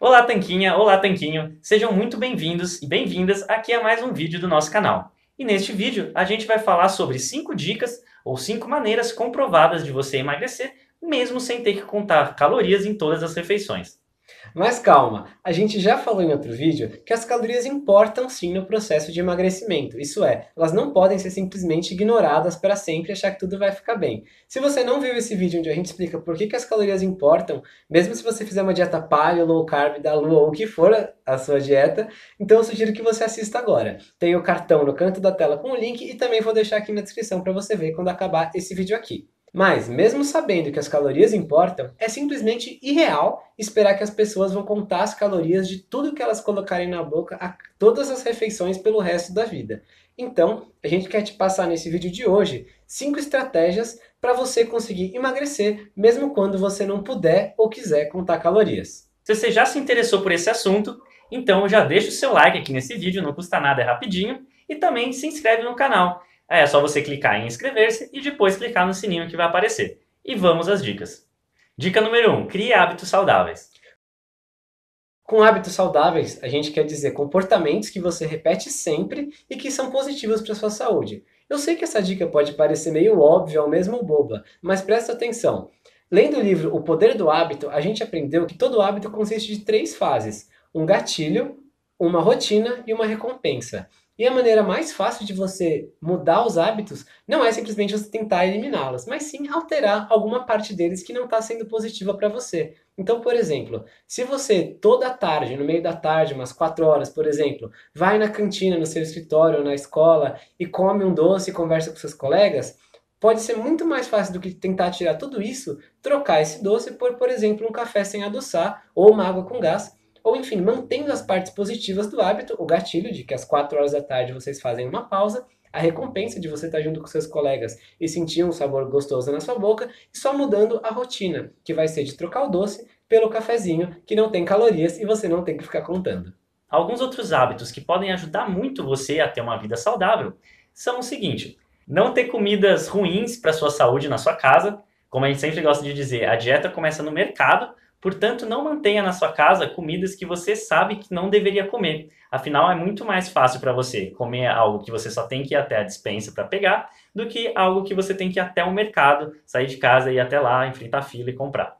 Olá, Tanquinha! Olá, Tanquinho! Sejam muito bem-vindos e bem-vindas aqui a mais um vídeo do nosso canal. E neste vídeo a gente vai falar sobre 5 dicas ou 5 maneiras comprovadas de você emagrecer, mesmo sem ter que contar calorias em todas as refeições. Mas calma, a gente já falou em outro vídeo que as calorias importam sim no processo de emagrecimento. Isso é, elas não podem ser simplesmente ignoradas para sempre e achar que tudo vai ficar bem. Se você não viu esse vídeo onde a gente explica por que, que as calorias importam, mesmo se você fizer uma dieta paleo, low carb, da lua ou o que for a sua dieta, então eu sugiro que você assista agora. Tem o cartão no canto da tela com o link e também vou deixar aqui na descrição para você ver quando acabar esse vídeo aqui. Mas, mesmo sabendo que as calorias importam, é simplesmente irreal esperar que as pessoas vão contar as calorias de tudo que elas colocarem na boca a todas as refeições pelo resto da vida. Então, a gente quer te passar nesse vídeo de hoje cinco estratégias para você conseguir emagrecer, mesmo quando você não puder ou quiser contar calorias. Se você já se interessou por esse assunto, então já deixa o seu like aqui nesse vídeo, não custa nada, é rapidinho, e também se inscreve no canal. É só você clicar em inscrever-se e depois clicar no sininho que vai aparecer. E vamos às dicas. Dica número 1. Um, crie hábitos saudáveis. Com hábitos saudáveis, a gente quer dizer comportamentos que você repete sempre e que são positivos para sua saúde. Eu sei que essa dica pode parecer meio óbvia ou mesmo boba, mas presta atenção. Lendo o livro O Poder do Hábito, a gente aprendeu que todo hábito consiste de três fases: um gatilho, uma rotina e uma recompensa. E a maneira mais fácil de você mudar os hábitos não é simplesmente você tentar eliminá-los, mas sim alterar alguma parte deles que não está sendo positiva para você. Então, por exemplo, se você toda tarde, no meio da tarde, umas 4 horas, por exemplo, vai na cantina, no seu escritório ou na escola e come um doce e conversa com seus colegas, pode ser muito mais fácil do que tentar tirar tudo isso, trocar esse doce por, por exemplo, um café sem adoçar ou uma água com gás ou enfim, mantendo as partes positivas do hábito, o gatilho de que às 4 horas da tarde vocês fazem uma pausa, a recompensa de você estar junto com seus colegas e sentir um sabor gostoso na sua boca, e só mudando a rotina, que vai ser de trocar o doce pelo cafezinho, que não tem calorias e você não tem que ficar contando. Alguns outros hábitos que podem ajudar muito você a ter uma vida saudável são o seguinte: não ter comidas ruins para sua saúde na sua casa. Como a gente sempre gosta de dizer, a dieta começa no mercado, Portanto, não mantenha na sua casa comidas que você sabe que não deveria comer. Afinal, é muito mais fácil para você comer algo que você só tem que ir até a dispensa para pegar, do que algo que você tem que ir até o mercado, sair de casa e ir até lá, enfrentar a fila e comprar.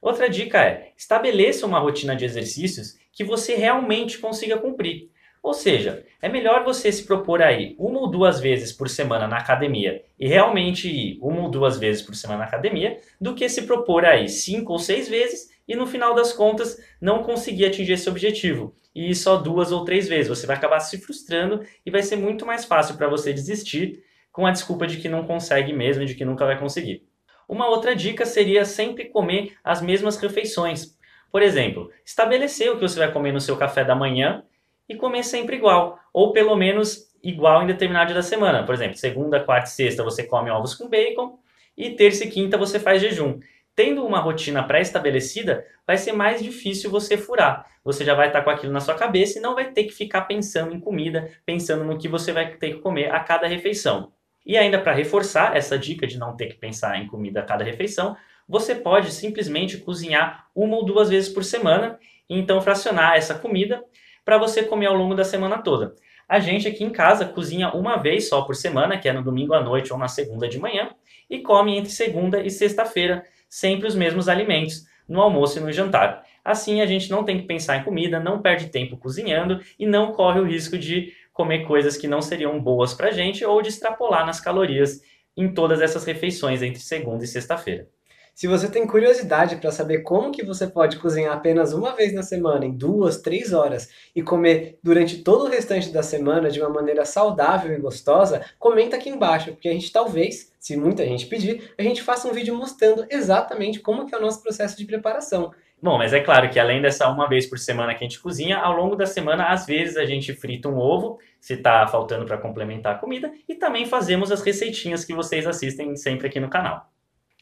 Outra dica é: estabeleça uma rotina de exercícios que você realmente consiga cumprir. Ou seja, é melhor você se propor aí uma ou duas vezes por semana na academia e realmente ir uma ou duas vezes por semana na academia, do que se propor aí cinco ou seis vezes e no final das contas não conseguir atingir esse objetivo. E só duas ou três vezes. Você vai acabar se frustrando e vai ser muito mais fácil para você desistir com a desculpa de que não consegue mesmo e de que nunca vai conseguir. Uma outra dica seria sempre comer as mesmas refeições. Por exemplo, estabelecer o que você vai comer no seu café da manhã e comer sempre igual, ou pelo menos igual em determinado dia da semana. Por exemplo, segunda, quarta e sexta você come ovos com bacon e terça e quinta você faz jejum tendo uma rotina pré-estabelecida, vai ser mais difícil você furar. Você já vai estar com aquilo na sua cabeça e não vai ter que ficar pensando em comida, pensando no que você vai ter que comer a cada refeição. E ainda para reforçar essa dica de não ter que pensar em comida a cada refeição, você pode simplesmente cozinhar uma ou duas vezes por semana e então fracionar essa comida para você comer ao longo da semana toda. A gente aqui em casa cozinha uma vez só por semana, que é no domingo à noite ou na segunda de manhã, e come entre segunda e sexta-feira sempre os mesmos alimentos no almoço e no jantar. Assim a gente não tem que pensar em comida, não perde tempo cozinhando e não corre o risco de comer coisas que não seriam boas para a gente ou de extrapolar nas calorias em todas essas refeições entre segunda e sexta-feira. Se você tem curiosidade para saber como que você pode cozinhar apenas uma vez na semana, em duas, três horas, e comer durante todo o restante da semana de uma maneira saudável e gostosa, comenta aqui embaixo, porque a gente talvez, se muita gente pedir, a gente faça um vídeo mostrando exatamente como que é o nosso processo de preparação. Bom, mas é claro que além dessa uma vez por semana que a gente cozinha, ao longo da semana, às vezes a gente frita um ovo, se está faltando para complementar a comida, e também fazemos as receitinhas que vocês assistem sempre aqui no canal.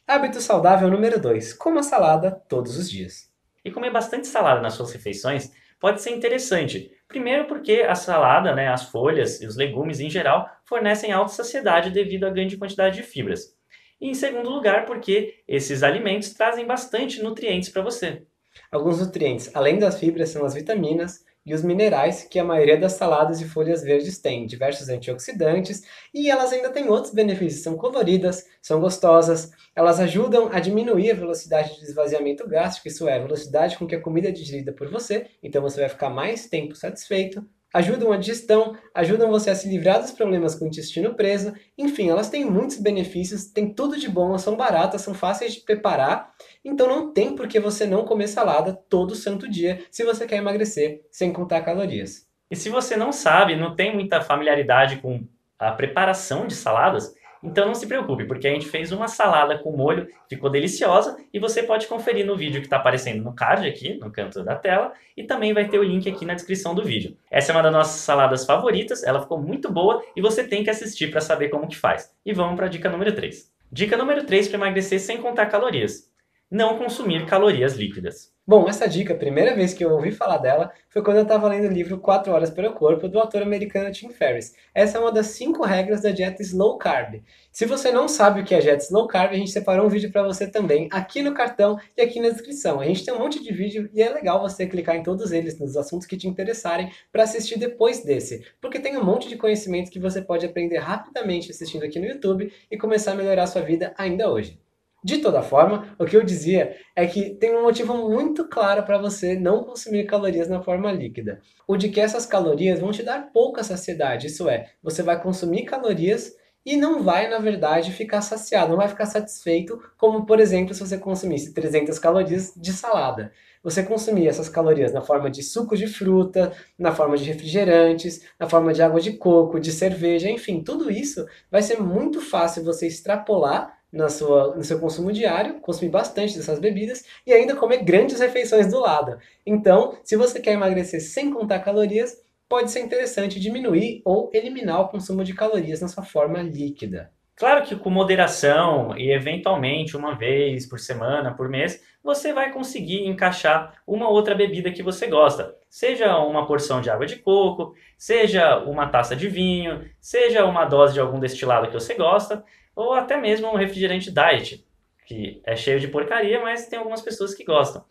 Hábito saudável número 2: coma salada todos os dias. E comer bastante salada nas suas refeições pode ser interessante. Primeiro porque a salada, né, as folhas e os legumes em geral fornecem alta saciedade devido à grande quantidade de fibras. E em segundo lugar, porque esses alimentos trazem bastante nutrientes para você. Alguns nutrientes, além das fibras, são as vitaminas e os minerais que a maioria das saladas e folhas verdes tem, diversos antioxidantes, e elas ainda têm outros benefícios, são coloridas, são gostosas, elas ajudam a diminuir a velocidade de esvaziamento gástrico, isso é, a velocidade com que a comida é digerida por você, então você vai ficar mais tempo satisfeito, ajudam a digestão, ajudam você a se livrar dos problemas com o intestino preso. Enfim, elas têm muitos benefícios, têm tudo de bom, são baratas, são fáceis de preparar. Então não tem por que você não comer salada todo santo dia se você quer emagrecer sem contar calorias. E se você não sabe, não tem muita familiaridade com a preparação de saladas, então não se preocupe, porque a gente fez uma salada com molho, ficou deliciosa e você pode conferir no vídeo que está aparecendo no card aqui, no canto da tela, e também vai ter o link aqui na descrição do vídeo. Essa é uma das nossas saladas favoritas, ela ficou muito boa e você tem que assistir para saber como que faz. E vamos para a dica número 3. Dica número 3 para emagrecer sem contar calorias. Não consumir calorias líquidas. Bom, essa dica, a primeira vez que eu ouvi falar dela, foi quando eu estava lendo o livro 4 Horas para o Corpo, do autor americano Tim Ferriss. Essa é uma das 5 regras da dieta Slow Carb. Se você não sabe o que é dieta Slow Carb, a gente separou um vídeo para você também, aqui no cartão e aqui na descrição. A gente tem um monte de vídeo e é legal você clicar em todos eles, nos assuntos que te interessarem, para assistir depois desse. Porque tem um monte de conhecimento que você pode aprender rapidamente assistindo aqui no YouTube e começar a melhorar a sua vida ainda hoje. De toda forma, o que eu dizia é que tem um motivo muito claro para você não consumir calorias na forma líquida. O de que essas calorias vão te dar pouca saciedade, isso é, você vai consumir calorias e não vai, na verdade, ficar saciado, não vai ficar satisfeito, como, por exemplo, se você consumisse 300 calorias de salada. Você consumir essas calorias na forma de suco de fruta, na forma de refrigerantes, na forma de água de coco, de cerveja, enfim, tudo isso vai ser muito fácil você extrapolar na sua, no seu consumo diário, consumir bastante dessas bebidas e ainda comer grandes refeições do lado. Então, se você quer emagrecer sem contar calorias, pode ser interessante diminuir ou eliminar o consumo de calorias na sua forma líquida. Claro que com moderação e eventualmente uma vez por semana, por mês, você vai conseguir encaixar uma outra bebida que você gosta. Seja uma porção de água de coco, seja uma taça de vinho, seja uma dose de algum destilado que você gosta, ou até mesmo um refrigerante diet, que é cheio de porcaria, mas tem algumas pessoas que gostam.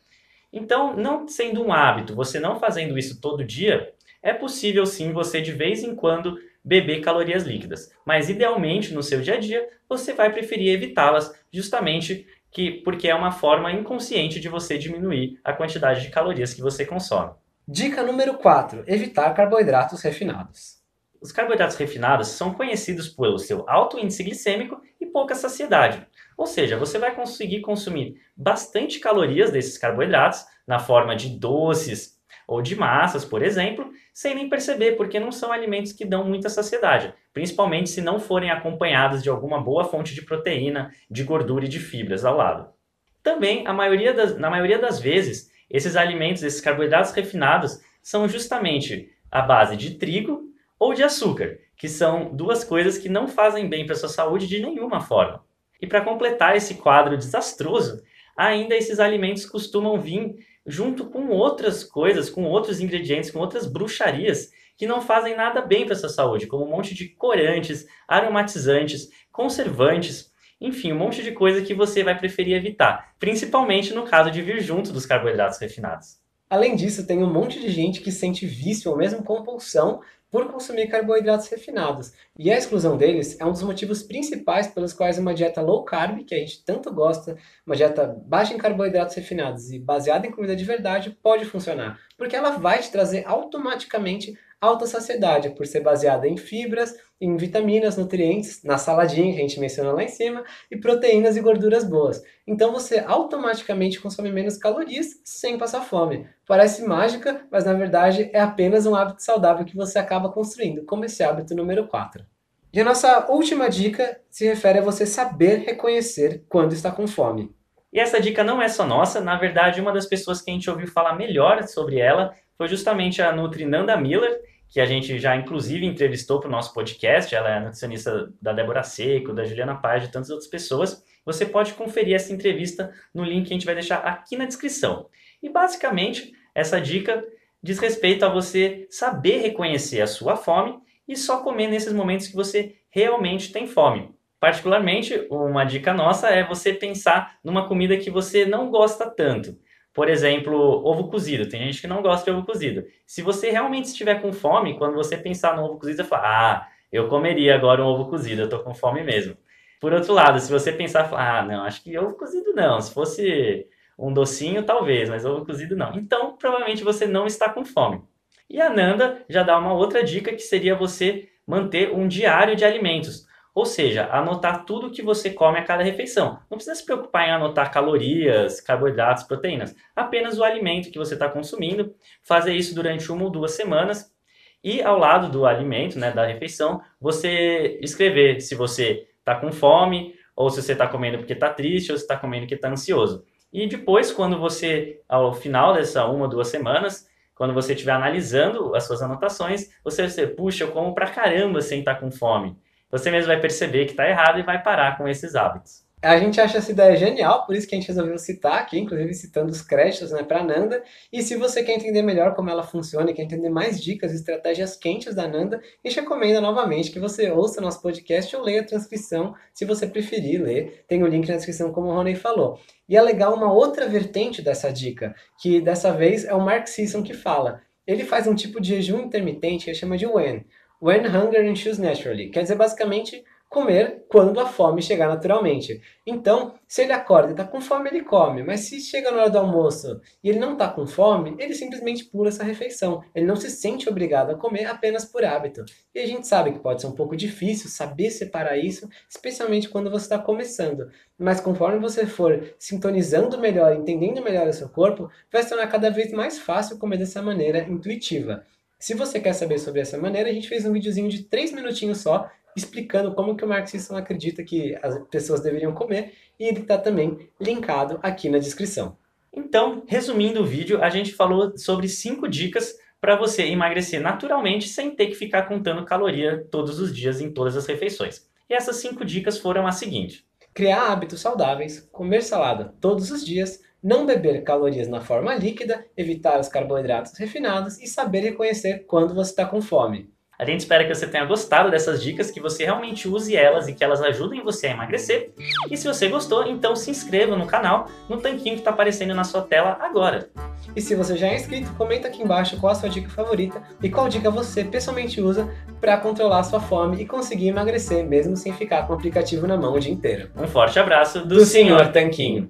Então, não sendo um hábito, você não fazendo isso todo dia, é possível sim você de vez em quando beber calorias líquidas, mas idealmente no seu dia a dia você vai preferir evitá-las, justamente que porque é uma forma inconsciente de você diminuir a quantidade de calorias que você consome. Dica número 4: evitar carboidratos refinados. Os carboidratos refinados são conhecidos pelo seu alto índice glicêmico e pouca saciedade. Ou seja, você vai conseguir consumir bastante calorias desses carboidratos na forma de doces ou de massas, por exemplo, sem nem perceber, porque não são alimentos que dão muita saciedade, principalmente se não forem acompanhados de alguma boa fonte de proteína, de gordura e de fibras ao lado. Também, maioria das, na maioria das vezes, esses alimentos, esses carboidratos refinados, são justamente a base de trigo ou de açúcar, que são duas coisas que não fazem bem para a sua saúde de nenhuma forma. E para completar esse quadro desastroso, ainda esses alimentos costumam vir junto com outras coisas, com outros ingredientes, com outras bruxarias que não fazem nada bem para a sua saúde, como um monte de corantes, aromatizantes, conservantes, enfim, um monte de coisa que você vai preferir evitar, principalmente no caso de vir junto dos carboidratos refinados. Além disso, tem um monte de gente que sente vício ou mesmo compulsão por consumir carboidratos refinados. E a exclusão deles é um dos motivos principais pelos quais uma dieta low carb, que a gente tanto gosta, uma dieta baixa em carboidratos refinados e baseada em comida de verdade, pode funcionar. Porque ela vai te trazer automaticamente alta saciedade, por ser baseada em fibras, em vitaminas, nutrientes, na saladinha que a gente mencionou lá em cima, e proteínas e gorduras boas. Então você automaticamente consome menos calorias sem passar fome. Parece mágica, mas na verdade é apenas um hábito saudável que você acaba construindo, como esse hábito número 4. E a nossa última dica se refere a você saber reconhecer quando está com fome. E essa dica não é só nossa, na verdade, uma das pessoas que a gente ouviu falar melhor sobre ela foi justamente a Nutri Nanda Miller, que a gente já inclusive entrevistou para o nosso podcast. Ela é nutricionista da Débora Seco, da Juliana Paz, de tantas outras pessoas. Você pode conferir essa entrevista no link que a gente vai deixar aqui na descrição. E basicamente, essa dica diz respeito a você saber reconhecer a sua fome e só comer nesses momentos que você realmente tem fome. Particularmente, uma dica nossa é você pensar numa comida que você não gosta tanto. Por exemplo, ovo cozido. Tem gente que não gosta de ovo cozido. Se você realmente estiver com fome, quando você pensar no ovo cozido, você fala: Ah, eu comeria agora um ovo cozido, eu tô com fome mesmo. Por outro lado, se você pensar, ah, não, acho que ovo cozido não. Se fosse um docinho, talvez, mas ovo cozido não. Então, provavelmente você não está com fome. E a Nanda já dá uma outra dica que seria você manter um diário de alimentos. Ou seja, anotar tudo que você come a cada refeição. Não precisa se preocupar em anotar calorias, carboidratos, proteínas. Apenas o alimento que você está consumindo. Fazer isso durante uma ou duas semanas. E ao lado do alimento, né, da refeição, você escrever se você está com fome, ou se você está comendo porque está triste, ou se está comendo porque está ansioso. E depois, quando você, ao final dessa uma ou duas semanas, quando você estiver analisando as suas anotações, você vai dizer, puxa, eu como pra caramba sem estar tá com fome você mesmo vai perceber que está errado e vai parar com esses hábitos. A gente acha essa ideia genial, por isso que a gente resolveu citar aqui, inclusive citando os créditos né, para a Nanda. E se você quer entender melhor como ela funciona e quer entender mais dicas e estratégias quentes da Nanda, a gente recomenda novamente que você ouça nosso podcast ou leia a transcrição, se você preferir ler. Tem o link na descrição, como o Rony falou. E é legal uma outra vertente dessa dica, que dessa vez é o Mark Sisson que fala. Ele faz um tipo de jejum intermitente que chama de WEN. When hunger ensues naturally. Quer dizer, basicamente, comer quando a fome chegar naturalmente. Então, se ele acorda e está com fome, ele come. Mas se chega na hora do almoço e ele não está com fome, ele simplesmente pula essa refeição. Ele não se sente obrigado a comer apenas por hábito. E a gente sabe que pode ser um pouco difícil saber separar isso, especialmente quando você está começando. Mas conforme você for sintonizando melhor, entendendo melhor o seu corpo, vai se tornar cada vez mais fácil comer dessa maneira intuitiva. Se você quer saber sobre essa maneira, a gente fez um videozinho de 3 minutinhos só, explicando como que o Mark Sisson acredita que as pessoas deveriam comer, e ele está também linkado aqui na descrição. Então, resumindo o vídeo, a gente falou sobre 5 dicas para você emagrecer naturalmente sem ter que ficar contando caloria todos os dias em todas as refeições. E essas 5 dicas foram as seguintes: criar hábitos saudáveis, comer salada todos os dias, não beber calorias na forma líquida, evitar os carboidratos refinados e saber reconhecer quando você está com fome. A gente espera que você tenha gostado dessas dicas, que você realmente use elas e que elas ajudem você a emagrecer. E se você gostou, então se inscreva no canal, no tanquinho que está aparecendo na sua tela agora. E se você já é inscrito, comenta aqui embaixo qual a sua dica favorita e qual dica você pessoalmente usa para controlar a sua fome e conseguir emagrecer, mesmo sem ficar com o aplicativo na mão o dia inteiro. Um forte abraço do, do Senhor Tanquinho.